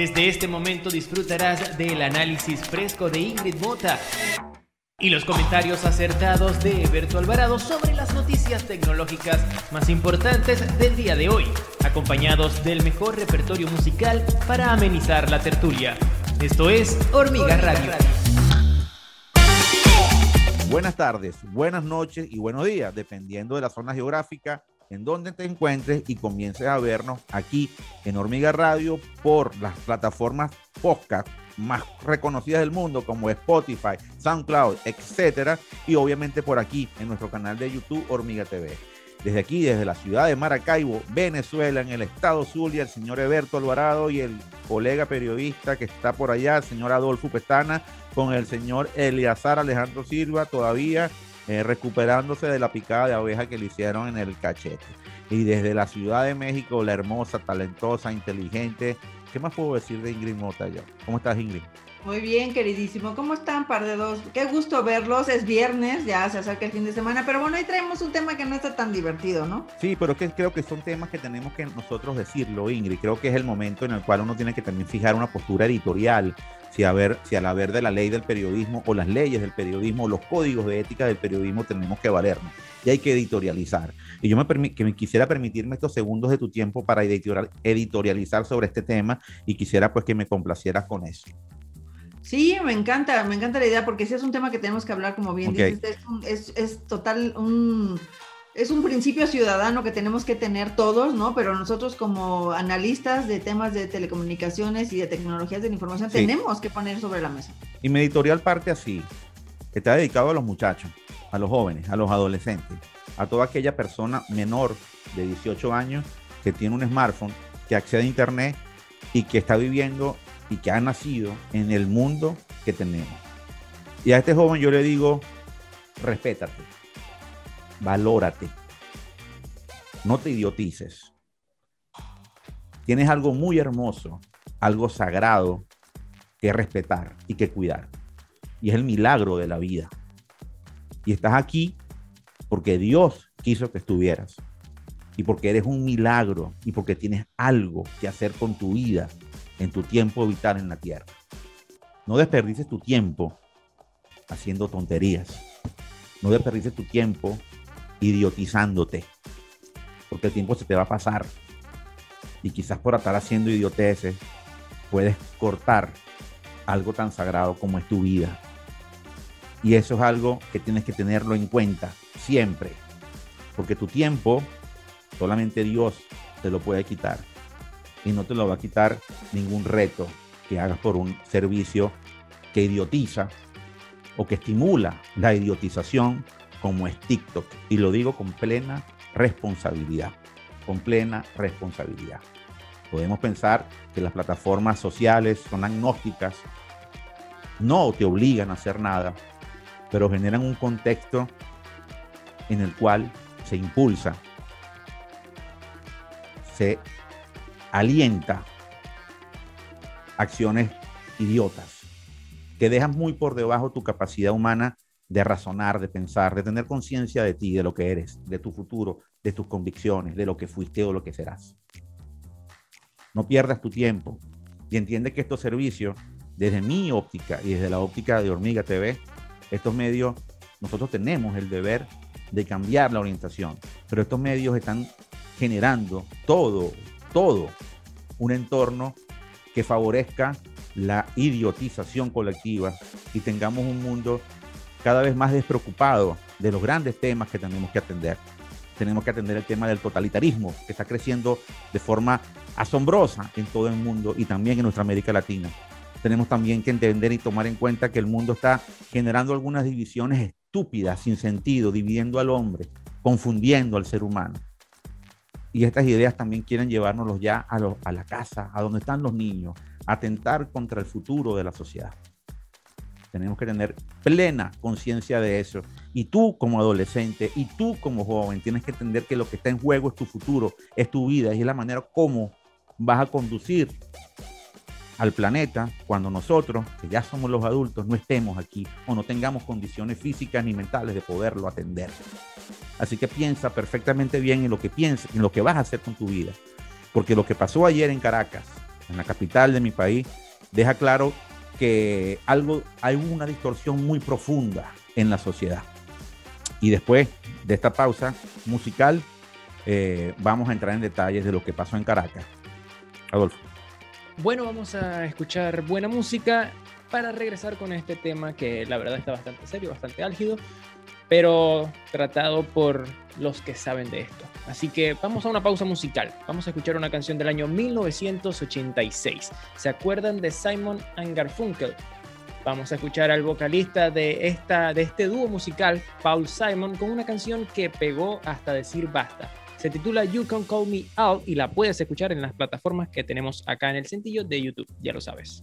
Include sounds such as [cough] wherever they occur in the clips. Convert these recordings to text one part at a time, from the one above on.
Desde este momento disfrutarás del análisis fresco de Ingrid Mota y los comentarios acertados de Eberto Alvarado sobre las noticias tecnológicas más importantes del día de hoy, acompañados del mejor repertorio musical para amenizar la tertulia. Esto es Hormiga Radio. Buenas tardes, buenas noches y buenos días, dependiendo de la zona geográfica en donde te encuentres y comiences a vernos aquí en Hormiga Radio por las plataformas podcast más reconocidas del mundo como Spotify, SoundCloud, etcétera, y obviamente por aquí en nuestro canal de YouTube Hormiga TV. Desde aquí, desde la ciudad de Maracaibo, Venezuela, en el estado Zulia, el señor Eberto Alvarado y el colega periodista que está por allá, el señor Adolfo Pestana, con el señor Eliazar Alejandro Silva, todavía eh, recuperándose de la picada de abeja que le hicieron en el cachete. Y desde la Ciudad de México, la hermosa, talentosa, inteligente. ¿Qué más puedo decir de Ingrid Mota? ¿Cómo estás, Ingrid? Muy bien, queridísimo. ¿Cómo están, par de dos? Qué gusto verlos. Es viernes, ya se acerca el fin de semana, pero bueno, ahí traemos un tema que no está tan divertido, ¿no? Sí, pero que creo que son temas que tenemos que nosotros decirlo, Ingrid. Creo que es el momento en el cual uno tiene que también fijar una postura editorial si, a ver, si al haber de la ley del periodismo o las leyes del periodismo o los códigos de ética del periodismo tenemos que valernos y hay que editorializar. Y yo me, que me quisiera permitirme estos segundos de tu tiempo para editorializar sobre este tema y quisiera pues que me complacieras con eso. Sí, me encanta, me encanta la idea porque ese es un tema que tenemos que hablar, como bien dices, es, es, total un es un principio ciudadano que tenemos que tener todos, ¿no? Pero nosotros como analistas de temas de telecomunicaciones y de tecnologías de la información tenemos que poner sobre la mesa. Y mi editorial parte así. Está dedicado a los muchachos, a los jóvenes, a los adolescentes, a toda aquella persona menor de 18 años que tiene un smartphone, que accede a internet y que está viviendo y que ha nacido en el mundo que tenemos. Y a este joven yo le digo, respétate valórate. No te idiotices. Tienes algo muy hermoso, algo sagrado que respetar y que cuidar. Y es el milagro de la vida. Y estás aquí porque Dios quiso que estuvieras. Y porque eres un milagro y porque tienes algo que hacer con tu vida en tu tiempo vital en la tierra. No desperdices tu tiempo haciendo tonterías. No desperdices tu tiempo idiotizándote, porque el tiempo se te va a pasar y quizás por estar haciendo idioteces puedes cortar algo tan sagrado como es tu vida. Y eso es algo que tienes que tenerlo en cuenta siempre, porque tu tiempo solamente Dios te lo puede quitar y no te lo va a quitar ningún reto que hagas por un servicio que idiotiza o que estimula la idiotización como es TikTok. Y lo digo con plena responsabilidad, con plena responsabilidad. Podemos pensar que las plataformas sociales son agnósticas, no te obligan a hacer nada, pero generan un contexto en el cual se impulsa, se alienta acciones idiotas que dejan muy por debajo tu capacidad humana de razonar, de pensar, de tener conciencia de ti, de lo que eres, de tu futuro, de tus convicciones, de lo que fuiste o lo que serás. No pierdas tu tiempo y entiende que estos servicios, desde mi óptica y desde la óptica de Hormiga TV, estos medios, nosotros tenemos el deber de cambiar la orientación, pero estos medios están generando todo, todo un entorno que favorezca la idiotización colectiva y tengamos un mundo cada vez más despreocupado de los grandes temas que tenemos que atender. Tenemos que atender el tema del totalitarismo, que está creciendo de forma asombrosa en todo el mundo y también en nuestra América Latina. Tenemos también que entender y tomar en cuenta que el mundo está generando algunas divisiones estúpidas, sin sentido, dividiendo al hombre, confundiendo al ser humano. Y estas ideas también quieren llevárnoslos ya a, la casa, a donde están los niños, atentar contra el futuro de la sociedad. Tenemos que tener plena conciencia de eso. Y tú como adolescente y tú como joven tienes que entender que lo que está en juego es tu futuro, es tu vida y es la manera como vas a conducir al planeta cuando nosotros, que ya somos los adultos, no estemos aquí o no tengamos condiciones físicas ni mentales de poderlo atender. Así que piensa perfectamente bien en lo que piensas, en lo que vas a hacer con tu vida. Porque lo que pasó ayer en Caracas, en la capital de mi país, deja claro que algo, hay una distorsión muy profunda en la sociedad. Y después de esta pausa musical, eh, vamos a entrar en detalles de lo que pasó en Caracas. Adolfo. Bueno, vamos a escuchar buena música para regresar con este tema que la verdad está bastante serio, bastante álgido, pero tratado por los que saben de esto. Así que vamos a una pausa musical. Vamos a escuchar una canción del año 1986. ¿Se acuerdan de Simon Garfunkel? Vamos a escuchar al vocalista de, esta, de este dúo musical, Paul Simon, con una canción que pegó hasta decir basta. Se titula You Can Call Me Out y la puedes escuchar en las plataformas que tenemos acá en el sencillo de YouTube, ya lo sabes.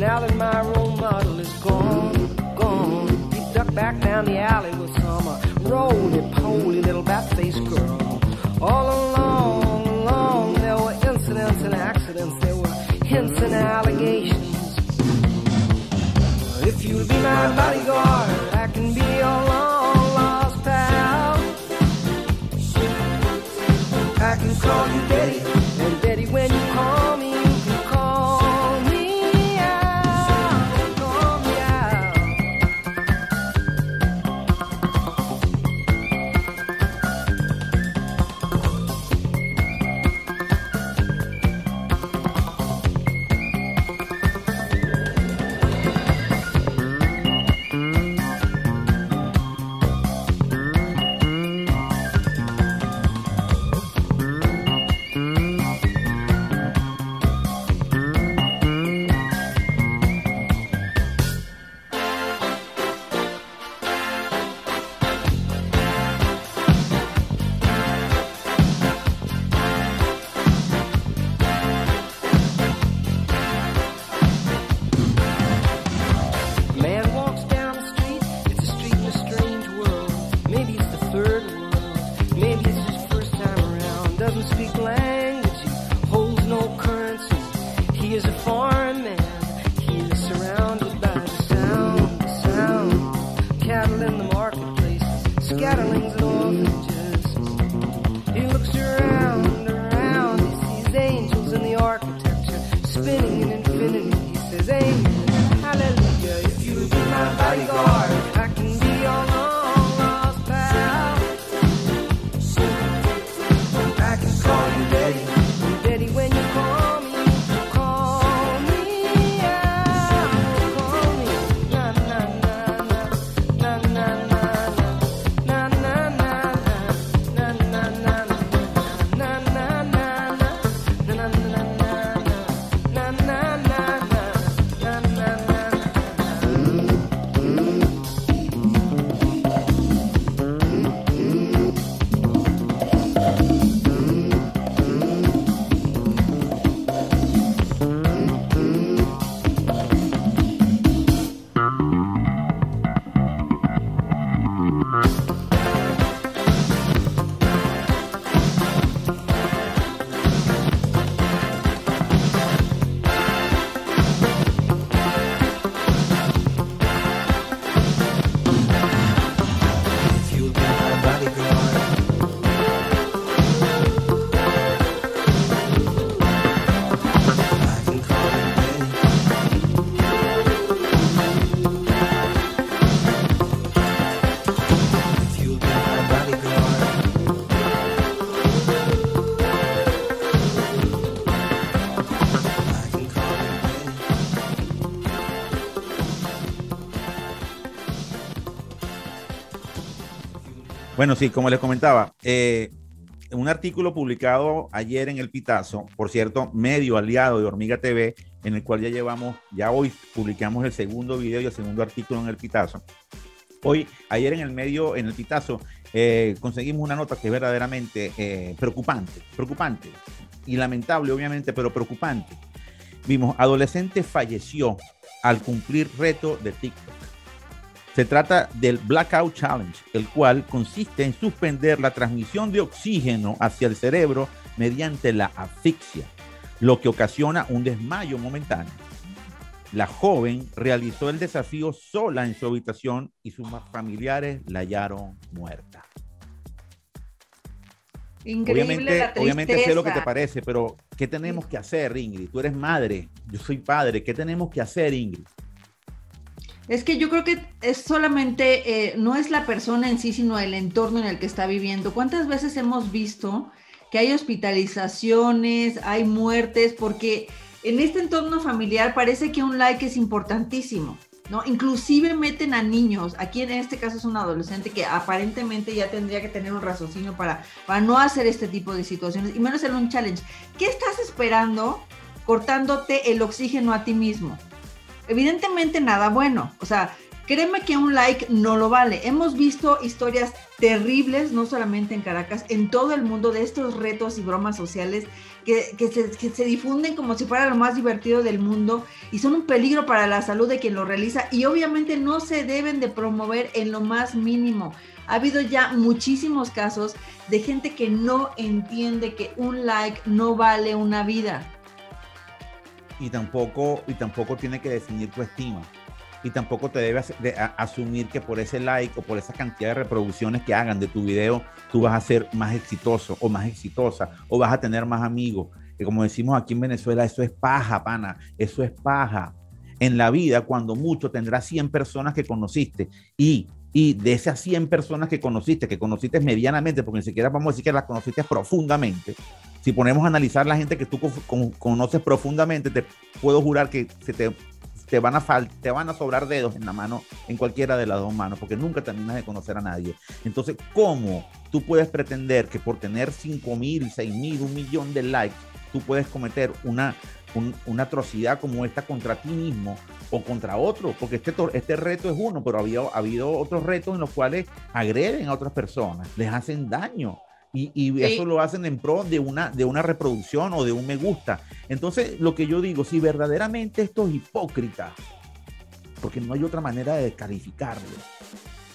now that my role model is gone, gone? He ducked back down the alley with some uh, roly-poly little bat-faced girl. All along, along, there were incidents and accidents. There were hints and allegations. If you'll be my bodyguard, others speak less? Bueno, sí, como les comentaba, eh, un artículo publicado ayer en El Pitazo, por cierto, medio aliado de Hormiga TV, en el cual ya llevamos, ya hoy publicamos el segundo video y el segundo artículo en El Pitazo. Hoy, ayer en el medio, en El Pitazo, eh, conseguimos una nota que es verdaderamente eh, preocupante, preocupante y lamentable, obviamente, pero preocupante. Vimos, adolescente falleció al cumplir reto de TikTok. Se trata del Blackout Challenge, el cual consiste en suspender la transmisión de oxígeno hacia el cerebro mediante la asfixia, lo que ocasiona un desmayo momentáneo. La joven realizó el desafío sola en su habitación y sus familiares la hallaron muerta. Increíble obviamente, la obviamente sé lo que te parece, pero ¿qué tenemos que hacer, Ingrid? Tú eres madre, yo soy padre, ¿qué tenemos que hacer, Ingrid? Es que yo creo que es solamente, eh, no es la persona en sí, sino el entorno en el que está viviendo. ¿Cuántas veces hemos visto que hay hospitalizaciones, hay muertes? Porque en este entorno familiar parece que un like es importantísimo, ¿no? Inclusive meten a niños, aquí en este caso es un adolescente que aparentemente ya tendría que tener un raciocinio para, para no hacer este tipo de situaciones, y menos en un challenge. ¿Qué estás esperando cortándote el oxígeno a ti mismo? Evidentemente nada bueno. O sea, créeme que un like no lo vale. Hemos visto historias terribles, no solamente en Caracas, en todo el mundo, de estos retos y bromas sociales que, que se, que se difunden como si fuera lo más divertido del mundo y son un peligro para la salud de quien lo realiza y obviamente no se deben de promover en lo más mínimo. Ha habido ya muchísimos casos de gente que no entiende que un like no vale una vida. Y tampoco, y tampoco tiene que definir tu estima. Y tampoco te debes asumir que por ese like o por esa cantidad de reproducciones que hagan de tu video, tú vas a ser más exitoso o más exitosa o vas a tener más amigos. Que como decimos aquí en Venezuela, eso es paja, pana, eso es paja. En la vida, cuando mucho, tendrás 100 personas que conociste y, y de esas 100 personas que conociste, que conociste medianamente, porque ni siquiera vamos a decir que las conociste profundamente, si ponemos a analizar la gente que tú co- con- conoces profundamente, te puedo jurar que se te, te, van a fal- te van a sobrar dedos en la mano, en cualquiera de las dos manos, porque nunca terminas de conocer a nadie. Entonces, ¿cómo tú puedes pretender que por tener 5 mil, 6 mil, un millón de likes, tú puedes cometer una, un- una atrocidad como esta contra ti mismo o contra otro? Porque este, este reto es uno, pero había, ha habido otros retos en los cuales agreden a otras personas, les hacen daño. Y, y Sí. eso lo hacen en pro de una, de una reproducción o de un me gusta. Entonces, lo que yo digo, si verdaderamente estos hipócritas, porque no hay otra manera de calificarlo,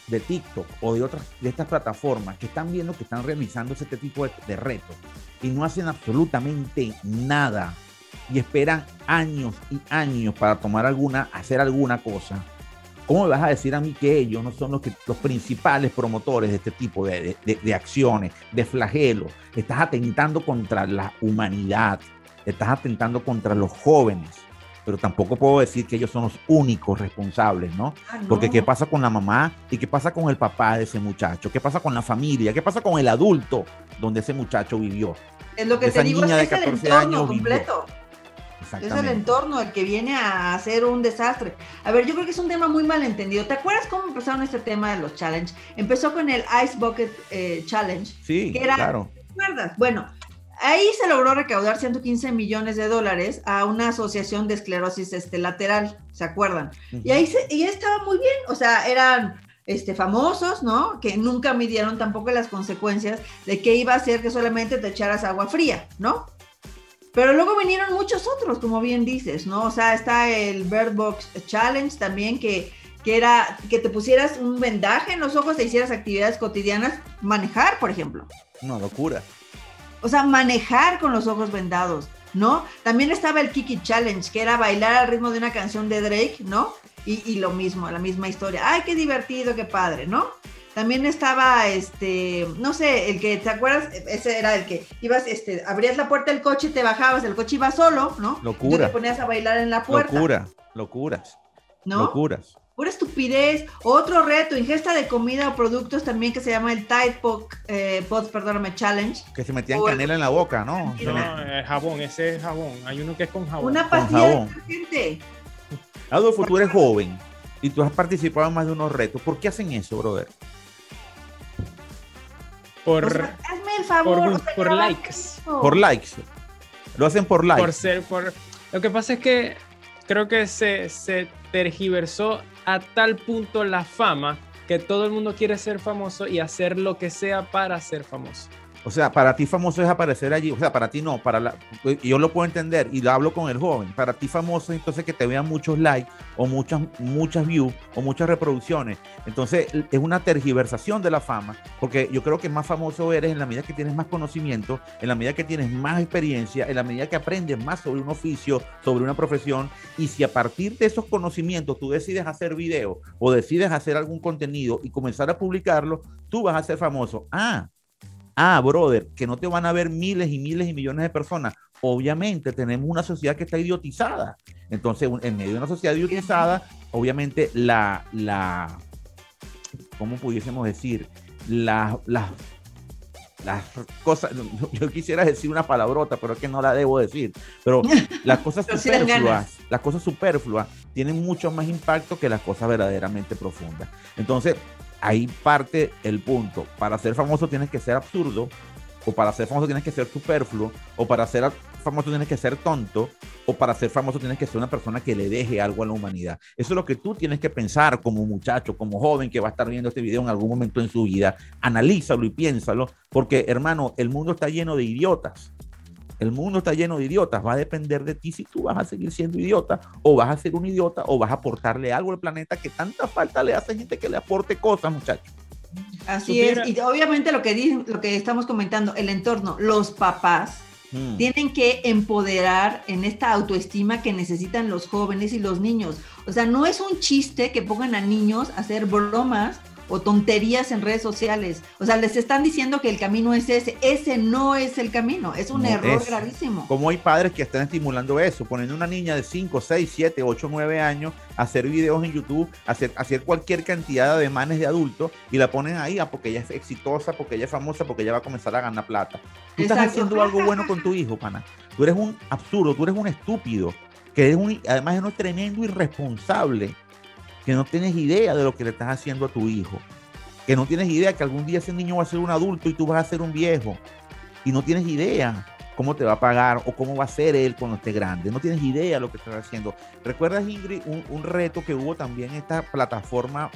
de TikTok o de otras de estas plataformas que están viendo que están realizando este tipo de, de retos y no hacen absolutamente nada y esperan años y años para tomar alguna, hacer alguna cosa. ¿Cómo me vas a decir a mí que ellos no son los, que, los principales promotores de este tipo de, de- de- de acciones, de flagelos? Estás atentando contra la humanidad, estás atentando contra los jóvenes, pero tampoco puedo decir que ellos son los únicos responsables, ¿no? Ah, no. Porque ¿qué pasa con la mamá y qué pasa con el papá de ese muchacho? ¿Qué pasa con la familia? ¿Qué pasa con el adulto donde ese muchacho vivió? Es lo que esa te digo, niña de es el 14 entorno años vivió. Es el entorno el que viene a hacer un desastre. A ver, yo creo que es un tema muy mal entendido. ¿Te acuerdas cómo empezaron este tema de los challenge? Empezó con el Ice Bucket eh, Challenge. Sí, que era- claro. ¿Te acuerdas? Bueno, ahí se logró recaudar 115 millones de dólares a una asociación de esclerosis este, lateral, ¿se acuerdan? Y ahí, se, y ahí estaba muy bien, o sea, eran este, famosos, ¿no? Que nunca midieron tampoco las consecuencias de qué iba a hacer que solamente te echaras agua fría, ¿no? Pero luego vinieron muchos otros, como bien dices, ¿no? O sea, está el Bird Box Challenge también, que, que era que te pusieras un vendaje en los ojos e hicieras actividades cotidianas, manejar, por ejemplo. Una locura. O sea, manejar con los ojos vendados, ¿no? También estaba el Kiki Challenge, que era bailar al ritmo de una canción de Drake, ¿no? Y, y lo mismo, la misma historia. ¡Ay, qué divertido, qué padre, ¿no? También estaba, este, no sé, el que, ¿te acuerdas? Ese era el que ibas, este, abrías la puerta del coche, te bajabas, el coche iba solo, ¿no? Locura. Y te ponías a bailar en la puerta, Locura, locuras, ¿no? locuras. Pura estupidez. Otro reto, ingesta de comida o productos también que se llama el Tide Pod, eh, Pods, perdóname, Challenge. Que se metían O el- canela en la boca, ¿no? No, eh, jabón, ese es jabón. Hay uno que es con jabón. Una pastilla de jabón. detergente. Adolfo, tú eres joven y tú has participado en más de unos retos. ¿Por qué hacen eso, brother? Por, O sea, hazme el favor. por, o sea, por graba likes. eso. Por likes. Lo hacen por likes. por ser, por... Lo que pasa es que creo que se, se tergiversó a tal punto la fama que todo el mundo quiere ser famoso y hacer lo que sea para ser famoso. O sea, para ti famoso es aparecer allí. O sea, para ti no, para la, yo lo puedo entender y lo hablo con el joven. Para ti famoso es entonces que te vean muchos likes o muchas, muchas views o muchas reproducciones. Entonces es una tergiversación de la fama, porque yo creo que más famoso eres en la medida que tienes más conocimiento, en la medida que tienes más experiencia, en la medida que aprendes más sobre un oficio, sobre una profesión. Y si a partir de esos conocimientos tú decides hacer video o decides hacer algún contenido y comenzar a publicarlo, tú vas a ser famoso. Ah, Ah, brother, que no te van a ver miles y miles y millones de personas. Obviamente tenemos una sociedad que está idiotizada. Entonces, en medio de una sociedad idiotizada, obviamente la, la, ¿cómo pudiésemos decir? La- la- las cosas, yo quisiera decir una palabrota, pero es que no la debo decir. Pero [laughs] las cosas superfluas, las cosas superfluas tienen mucho más impacto que las cosas verdaderamente profundas. Entonces, ahí parte el punto. Para ser famoso tienes que ser absurdo, o para ser famoso tienes que ser superfluo, o para ser famoso tienes que ser tonto, o para ser famoso tienes que ser una persona que le deje algo a la humanidad. Eso es lo que tú tienes que pensar como muchacho, como joven que va a estar viendo este video en algún momento en su vida. Analízalo y piénsalo, porque hermano, el mundo está lleno de idiotas. El mundo está lleno de idiotas. Va a depender de ti si tú vas a seguir siendo idiota o vas a ser un idiota o vas a aportarle algo al planeta que tanta falta le hace gente que le aporte cosas, muchachos. Así Supiera- es. Y obviamente lo que, di- lo que estamos comentando, el entorno, los papás Mm. tienen que empoderar en esta autoestima que necesitan los jóvenes y los niños. O sea, no es un chiste que pongan a niños a hacer bromas o tonterías en redes sociales. O sea, les están diciendo que el camino es ese. Ese no es el camino. Es un No error es. gravísimo. Como hay padres que están estimulando eso, poniendo una niña de 5, 6, 7, 8, 9 años a hacer videos en YouTube, a hacer, a hacer cualquier cantidad de manes de adultos y la ponen ahí ah, porque ella es exitosa, porque ella es famosa, porque ella va a comenzar a ganar plata. Tú estás haciendo algo bueno con tu hijo, pana. Tú eres un absurdo, tú eres un estúpido, que eres un, además eres un tremendo irresponsable, que no tienes idea de lo que le estás haciendo a tu hijo, que no tienes idea que algún día ese niño va a ser un adulto y tú vas a ser un viejo, y no tienes idea cómo te va a pagar o cómo va a ser él cuando esté grande. No tienes idea de lo que estás haciendo. ¿Recuerdas, Ingrid, un, reto que hubo también en esta plataforma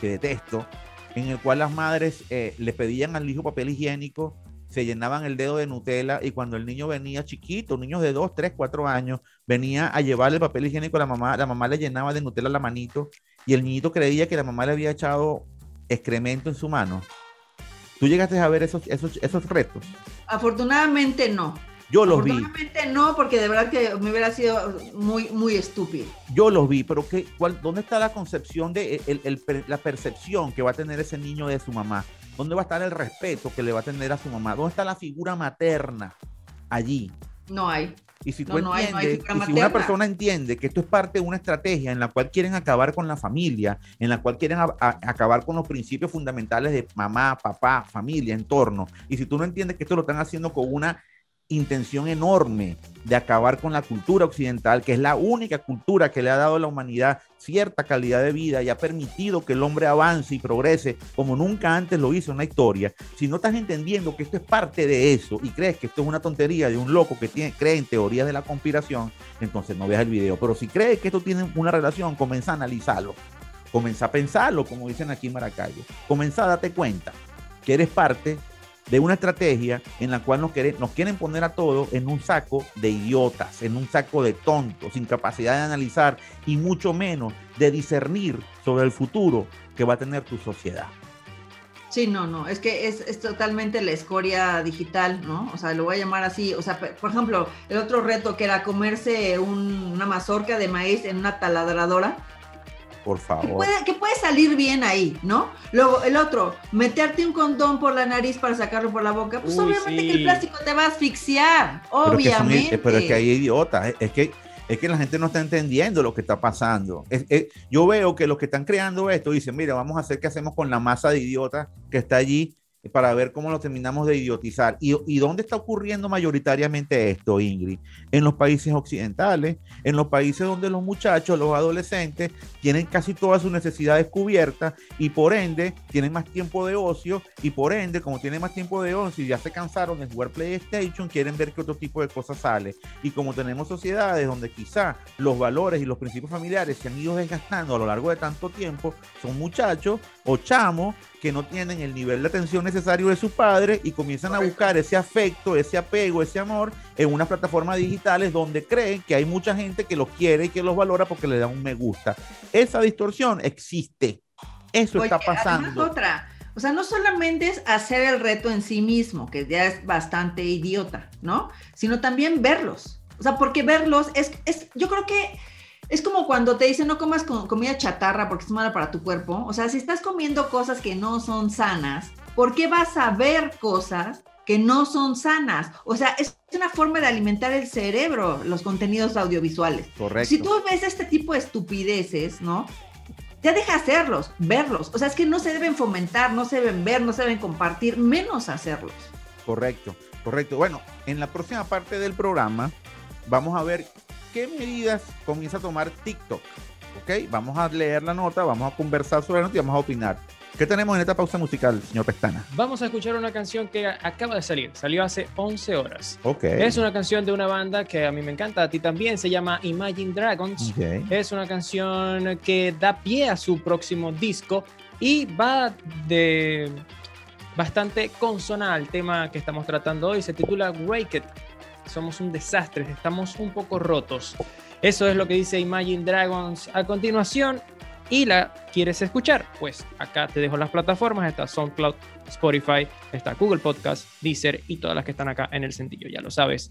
que detesto, en el cual las madres eh, le pedían al hijo papel higiénico, se llenaban el dedo de Nutella y cuando el niño venía chiquito, niños de 2, 3, 4 años, venía a llevarle el papel higiénico a la mamá, la mamá le llenaba de Nutella la manito y el niñito creía que la mamá le había echado excremento en su mano. ¿Tú llegaste a ver esos, esos, esos retos? Afortunadamente no. Yo los vi. Afortunadamente no, porque de verdad que me hubiera sido muy, muy estúpido. Yo los vi, pero ¿qué, cuál, ¿dónde está la concepción de el- el la percepción que va a tener ese niño de su mamá? ¿Dónde va a estar el respeto que le va a tener a su mamá? ¿Dónde está la figura materna allí? No hay. Y si tú No, no hay- no hay y si una persona entiende que esto es parte de una estrategia en la cual quieren acabar con la familia, en la cual quieren a- a- acabar con los principios fundamentales de mamá, papá, familia, entorno, y si tú no entiendes que esto lo están haciendo con una intención enorme de acabar con la cultura occidental, que es la única cultura que le ha dado a la humanidad cierta calidad de vida y ha permitido que el hombre avance y progrese como nunca antes lo hizo en la historia, si no estás entendiendo que esto es parte de eso y crees que esto es una tontería de un loco que tiene, cree en teorías de la conspiración, entonces no veas el video. Pero si crees que esto tiene una relación, comienza a analizarlo, comienza a pensarlo, como dicen aquí en Maracayo, comienza a darte cuenta que eres parte de una estrategia en la cual nos quieren, nos quieren poner a todos en un saco de idiotas, en un saco de tontos, sin capacidad de analizar y mucho menos de discernir sobre el futuro que va a tener tu sociedad. Sí, no, no, es que es, es totalmente la escoria digital, ¿no? O sea, lo voy a llamar así. O sea, por ejemplo, el otro reto que era comerse un- una mazorca de maíz en una taladradora, Por que favor. puede, que puede salir bien ahí, ¿no? Luego, el otro, meterte un condón por la nariz para sacarlo por la boca, pues Uy, obviamente que sí. el plástico te va a asfixiar, Pero es que son- obviamente. pero es que hay idiotas, es, es que es que la gente no está entendiendo lo que está pasando. Es- es- yo veo que los que están creando esto dicen, mira, vamos a hacer qué hacemos con la masa de idiotas que está allí para ver cómo lo terminamos de idiotizar. ¿Y, ¿Y, dónde está ocurriendo mayoritariamente esto, Ingrid? En los países occidentales, en los países donde los muchachos, los adolescentes, tienen casi todas sus necesidades cubiertas y por ende tienen más tiempo de ocio y por ende, como tienen más tiempo de ocio y ya se cansaron de jugar PlayStation, quieren ver qué otro tipo de cosas sale. Y como tenemos sociedades donde quizá los valores y los principios familiares se han ido desgastando a lo largo de tanto tiempo, son muchachos o chamos que no tienen el nivel de atención necesario de su padre y comienzan a buscar ese afecto, ese apego, ese amor en unas plataformas digitales donde creen que hay mucha gente que los quiere y que los valora porque le da un me gusta. Esa distorsión existe. Eso está pasando. Otra. O sea, no solamente es hacer el reto en sí mismo, que ya es bastante idiota, ¿no? Sino también verlos. O sea, porque verlos es, es yo creo que es como cuando te dicen no comas comida chatarra porque es mala para tu cuerpo. O sea, si estás comiendo cosas que no son sanas, ¿por qué vas a ver cosas que no son sanas? O sea, es una forma de alimentar el cerebro, los contenidos audiovisuales. Correcto. Si tú ves este tipo de estupideces, ¿no? Ya deja hacerlos, verlos. O sea, es que no se deben fomentar, no se deben ver, no se deben compartir, menos hacerlos. Correcto, correcto. Bueno, en la próxima parte del programa vamos a ver qué medidas comienza a tomar TikTok. ¿Ok? Vamos a leer la nota, vamos a conversar sobre la nota y vamos a opinar. ¿Qué tenemos en esta pausa musical, señor Pestana? Vamos a escuchar una canción que acaba de salir, salió hace 11 horas. Ok. Es una canción de una banda que a mí me encanta, a ti también, se llama Imagine Dragons. Okay. Es una canción que da pie a su próximo disco y va de bastante consona al tema que estamos tratando hoy. Se titula Wake It. Somos un desastre, estamos un poco rotos. Eso es lo que dice Imagine Dragons a continuación. Y la quieres escuchar, pues acá te dejo las plataformas, está SoundCloud, Spotify, está Google Podcast, Deezer y todas las que están acá en el sentido, ya lo sabes.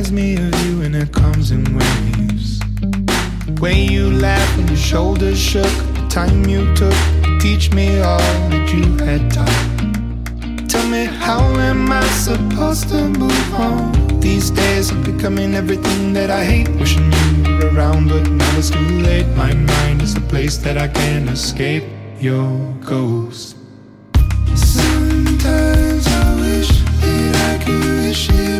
Reminds me of you and it comes in waves. The way you laughed when your shoulders shook, the time you took to teach me all that you had taught. Tell me, how am I supposed to move on? These days I'm becoming everything that I hate. Wishing you were around, but now it's too late. My mind is a place that I can't escape. Your ghost. Sometimes I wish that I could wish it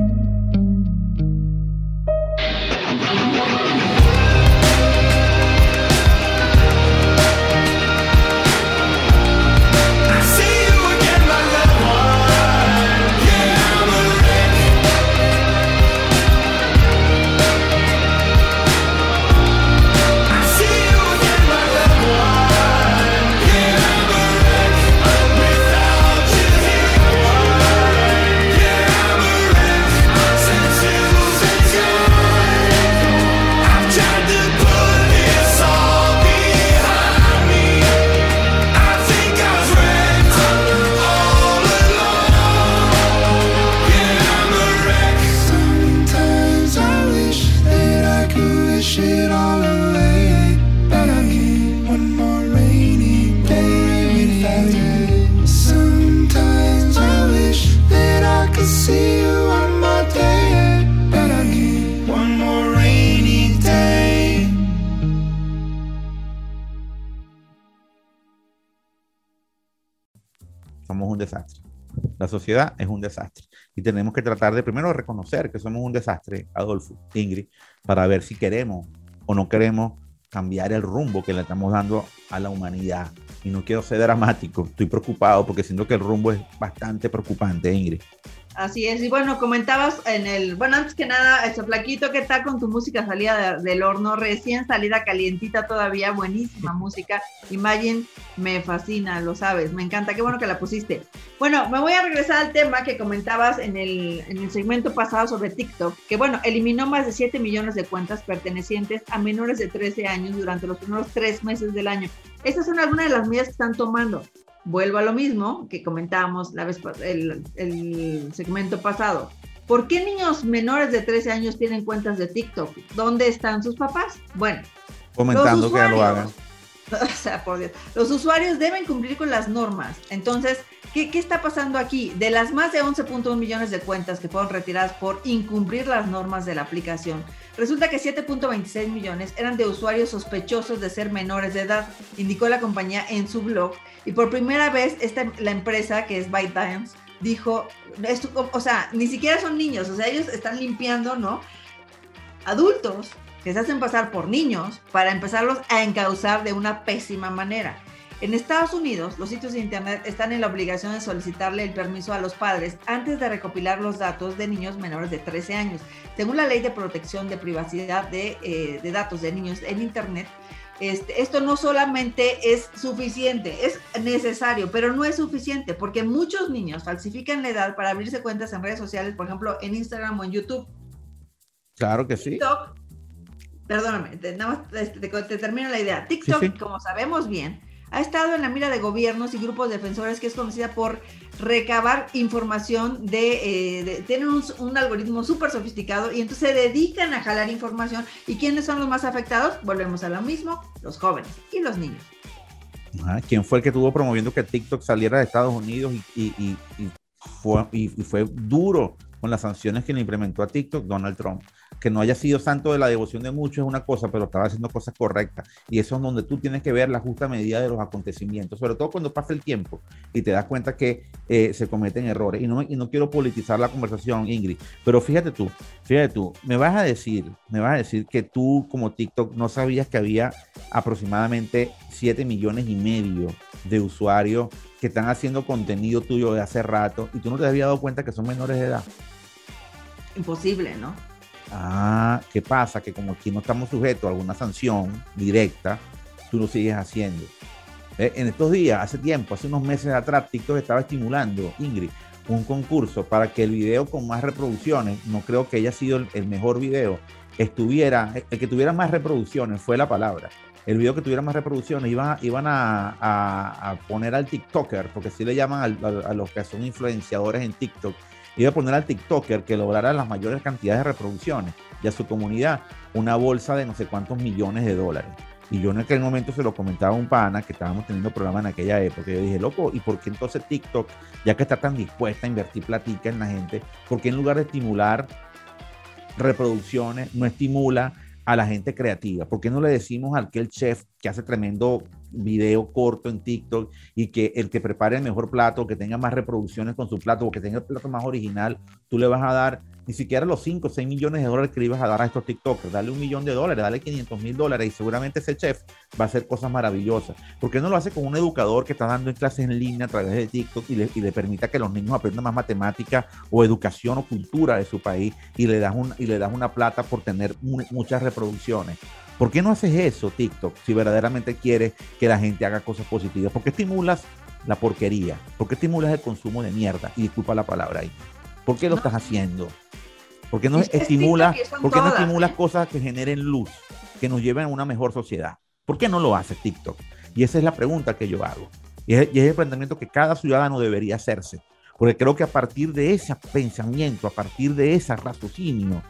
Es un desastre. Y tenemos que tratar de primero reconocer que somos un desastre, Adolfo, Ingrid, para ver si queremos o no queremos cambiar el rumbo que le estamos dando a la humanidad. Y no quiero ser dramático, estoy preocupado porque siento que el rumbo es bastante preocupante, Ingrid. Así es, y bueno, comentabas en el, bueno, antes que nada, ese flaquito, ¿qué tal con tu música salida de- del horno? Recién salida, calientita todavía, buenísima música. Imagine, me fascina, lo sabes, me encanta, qué bueno que la pusiste. Bueno, me voy a regresar al tema que comentabas en el, en el segmento pasado sobre TikTok, que bueno, eliminó más de 7 millones de cuentas pertenecientes a menores de 13 años durante los primeros tres meses del año. Estas son algunas de las medidas que están tomando vuelvo a lo mismo que comentábamos la vez el, el segmento pasado. ¿Por qué niños menores de 13 años tienen cuentas de TikTok? ¿Dónde están sus papás? Bueno, Comentando que ya lo hagan. [laughs] o sea, por Dios, los usuarios deben cumplir con las normas. Entonces, ¿qué, está pasando aquí? De las más de 11.1 millones de cuentas que fueron retiradas por incumplir las normas de la aplicación, resulta que 7.26 millones eran de usuarios sospechosos de ser menores de edad, indicó la compañía en su blog. Y por primera vez, esta, la empresa, que es ByteDance, dijo, o sea, ni siquiera son niños, o sea, ellos están limpiando, ¿no? Adultos que se hacen pasar por niños para empezarlos a encauzar de una pésima manera. En Estados Unidos, los sitios de Internet están en la obligación de solicitarle el permiso a los padres antes de recopilar los datos de niños menores de 13 años. Según la ley de protección de privacidad de, eh, de datos de niños en Internet, este, esto no solamente es suficiente, es necesario, pero no es suficiente porque muchos niños falsifican la edad para abrirse cuentas en redes sociales, por ejemplo, en Instagram o en YouTube. Claro que sí. TikTok, perdóname, te, nada más te, te termino la idea. TikTok, sí. como sabemos bien, ha estado en la mira de gobiernos y grupos defensores que es conocida por recabar información de, eh, de tienen un, un algoritmo súper sofisticado y entonces se dedican a jalar información. ¿Y quiénes son los más afectados? Volvemos a lo mismo, los jóvenes y los niños. Ajá, ¿Quién fue el que estuvo promoviendo que TikTok saliera de Estados Unidos y, y- y- y fue, fue duro con las sanciones que le implementó a TikTok Donald Trump? Que no haya sido santo de la devoción de muchos es una cosa, pero estaba haciendo cosas correctas. Y eso es donde tú tienes que ver la justa medida de los acontecimientos, sobre todo cuando pasa el tiempo y te das cuenta que eh, se cometen errores. Y no, y no quiero politizar la conversación, Ingrid, pero fíjate tú, fíjate tú, me vas a decir, me vas a decir que tú como TikTok no sabías que había aproximadamente 7 millones y medio de usuarios que están haciendo contenido tuyo de hace rato y tú no te habías dado cuenta que son menores de edad. Imposible, ¿no? Ah, ¿qué pasa? Que como aquí no estamos sujetos a alguna sanción directa, tú lo sigues haciendo. Eh, En estos días, hace tiempo, hace unos meses atrás, TikTok estaba estimulando, Ingrid, un concurso para que el video con más reproducciones, no creo que haya sido el, mejor video, estuviera, el que tuviera más reproducciones fue la palabra. El video que tuviera más reproducciones iban, a- iban a, a- a poner al TikToker, porque así le llaman al- a, los que son influenciadores en TikTok, iba a poner al TikToker que lograra las mayores cantidades de reproducciones y a su comunidad una bolsa de no sé cuántos millones de dólares. Y yo en aquel momento se lo comentaba a un pana que estábamos teniendo programa en aquella época. Y yo dije, loco, ¿y por qué entonces TikTok, ya que está tan dispuesta a invertir platica en la gente, por qué en lugar de estimular reproducciones, no estimula a la gente creativa? ¿Por qué no le decimos al que el chef que hace tremendo video corto en TikTok y que el que prepare el mejor plato, que tenga más reproducciones con su plato o que tenga el plato más original, tú le vas a dar ni siquiera los 5 o 6 millones de dólares que le ibas a dar a estos TikTokers, dale un millón de dólares, dale 500 mil dólares y seguramente ese chef va a hacer cosas maravillosas. ¿Por qué no lo hace con un educador que está dando clases en línea a través de TikTok y le, le permita que los niños aprendan más matemática o educación o cultura de su país y le das, un, y le das una plata por tener mu- muchas reproducciones? ¿Por qué no haces eso, TikTok, si verdaderamente quieres que la gente haga cosas positivas? ¿Por qué estimulas la porquería? ¿Por qué estimulas el consumo de mierda? Y disculpa la palabra ahí. ¿Por qué lo No. estás haciendo? ¿Por qué no Es estimulas, ¿por qué no estimulas cosas que generen luz, que nos lleven a una mejor sociedad? ¿Por qué no lo hace TikTok? Y esa es la pregunta que yo hago. Y es, y es el planteamiento que cada ciudadano debería hacerse. Porque creo que a partir de ese pensamiento, a partir de ese raciocinio,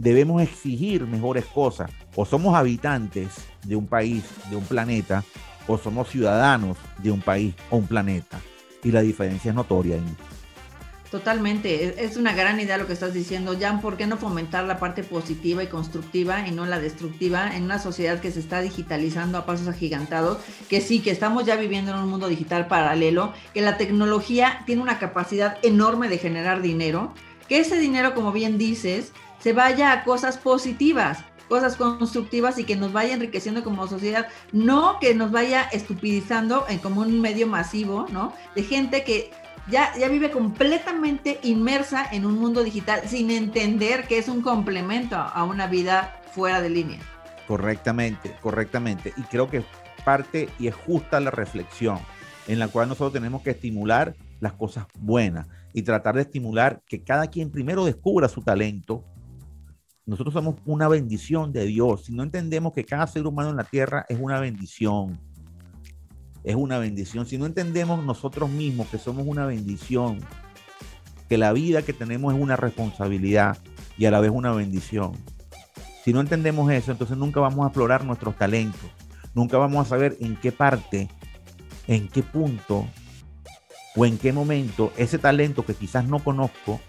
debemos exigir mejores cosas. O somos habitantes de un país, de un planeta, o somos ciudadanos de un país o un planeta. Y la diferencia es notoria. Ingrid. Totalmente, es una gran idea lo que estás diciendo, Jan, ¿por qué no fomentar la parte positiva y constructiva y no la destructiva en una sociedad que se está digitalizando a pasos agigantados? Que sí, que estamos ya viviendo en un mundo digital paralelo, que la tecnología tiene una capacidad enorme de generar dinero, que ese dinero, como bien dices, se vaya a cosas positivas, cosas constructivas y que nos vaya enriqueciendo como sociedad, no que nos vaya estupidizando en como un medio masivo, ¿no? De gente que ya, ya vive completamente inmersa en un mundo digital sin entender que es un complemento a- una vida fuera de línea. Correctamente, correctamente. Y creo que parte y es justa la reflexión en la cual nosotros tenemos que estimular las cosas buenas y tratar de estimular que cada quien primero descubra su talento. Nosotros somos una bendición de Dios. Si no entendemos que cada ser humano en la tierra es una bendición, es una bendición. Si no entendemos nosotros mismos que somos una bendición, que la vida que tenemos es una responsabilidad y a la vez una bendición. Si no entendemos eso, entonces nunca vamos a explorar nuestros talentos. Nunca vamos a saber en qué parte, en qué punto o en qué momento ese talento que quizás no conozco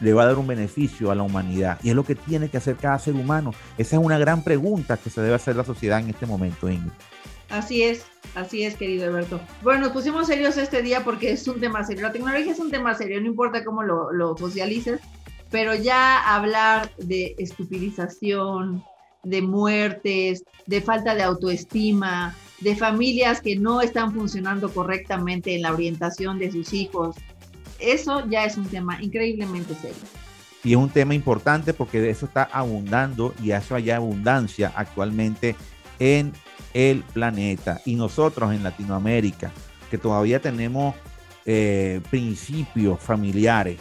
le va a dar un beneficio a la humanidad. Y es lo que tiene que hacer cada ser humano. Esa es una gran pregunta que se debe hacer la sociedad en este momento, Ingrid. Así es, así es, querido Alberto. Bueno, nos pusimos serios este día porque es un tema serio. La tecnología es un tema serio, no importa cómo lo, lo socialices, pero ya hablar de estupidización, de muertes, de falta de autoestima, de familias que no están funcionando correctamente en la orientación de sus hijos, eso ya es un tema increíblemente serio. Y es un tema importante porque de eso está abundando y eso hay abundancia actualmente en el planeta. Y nosotros en Latinoamérica, que todavía tenemos eh, principios familiares,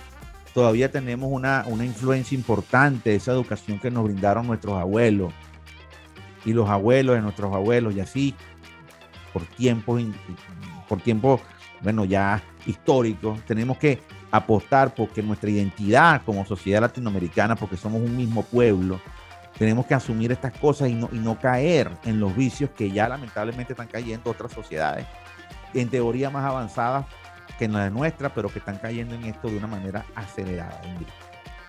todavía tenemos una, una influencia importante de esa educación que nos brindaron nuestros abuelos y los abuelos de nuestros abuelos y así por tiempos, por tiempos, bueno, ya históricos, tenemos que apostar porque nuestra identidad como sociedad latinoamericana, porque somos un mismo pueblo, tenemos que asumir estas cosas y no, y no caer en los vicios que ya lamentablemente están cayendo otras sociedades, en teoría más avanzadas que en la nuestra, pero que están cayendo en esto de una manera acelerada.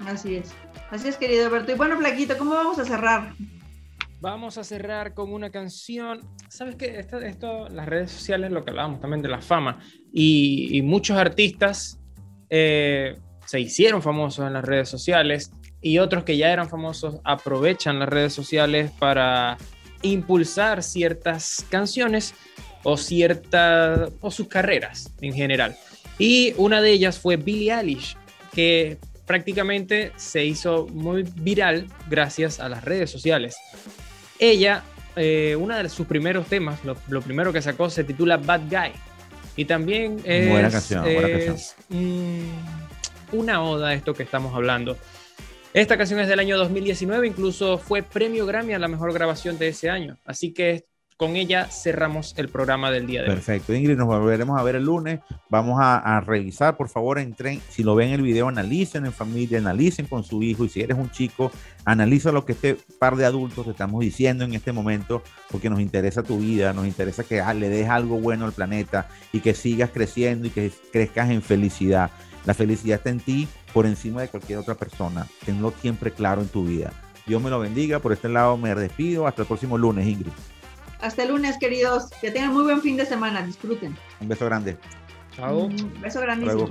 Así es. Así es, querido Alberto. Y bueno, Flaquito, ¿cómo vamos a cerrar? Vamos a cerrar con una canción. ¿Sabes qué? Esto, esto, las redes sociales, lo que hablábamos también de la fama, y, y muchos artistas eh, se hicieron famosos en las redes sociales y otros que ya eran famosos aprovechan las redes sociales para impulsar ciertas canciones o ciertas o sus carreras en general. Y una de ellas fue Billie Eilish, que prácticamente se hizo muy viral gracias a las redes sociales. Ella, eh, uno de sus primeros temas, lo, lo primero que sacó se titula Bad Guy. Y también es, Buena canción, buena canción. mm, una oda a esto que estamos hablando. Esta canción es del año 2019, incluso fue premio Grammy a la mejor grabación de ese año. Así que con ella cerramos el programa del día de hoy. Perfecto, Ingrid, nos volveremos a ver el lunes. Vamos a, revisar, por favor, entren, si lo ven el video, analicen en familia, analicen con su hijo y si eres un chico, analiza lo que este par de adultos te estamos diciendo en este momento, porque nos interesa tu vida, nos interesa que ah, le des algo bueno al planeta y que sigas creciendo y que crezcas en felicidad. La felicidad está en ti por encima de cualquier otra persona. Tenlo siempre claro en tu vida. Dios me lo bendiga. Por este lado me despido. Hasta el próximo lunes, Ingrid. Hasta el lunes, queridos. Que tengan muy buen fin de semana. Disfruten. Un beso grande. Chao. Un beso grandísimo.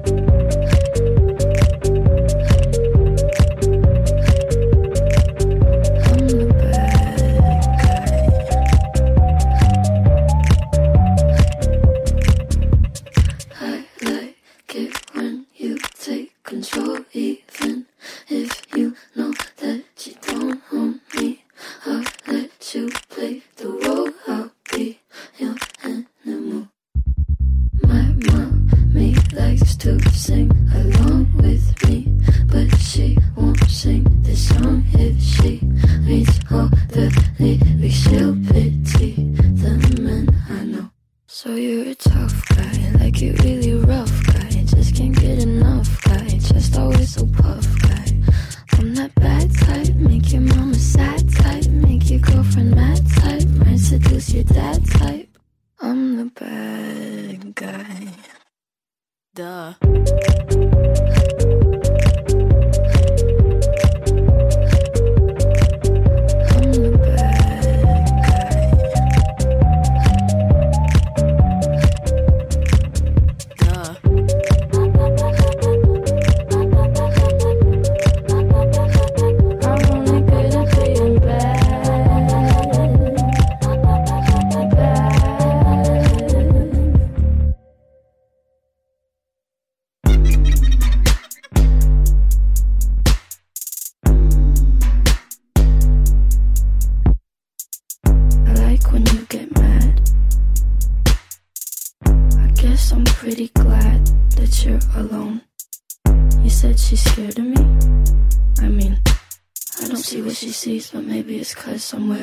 Mama. somewhere.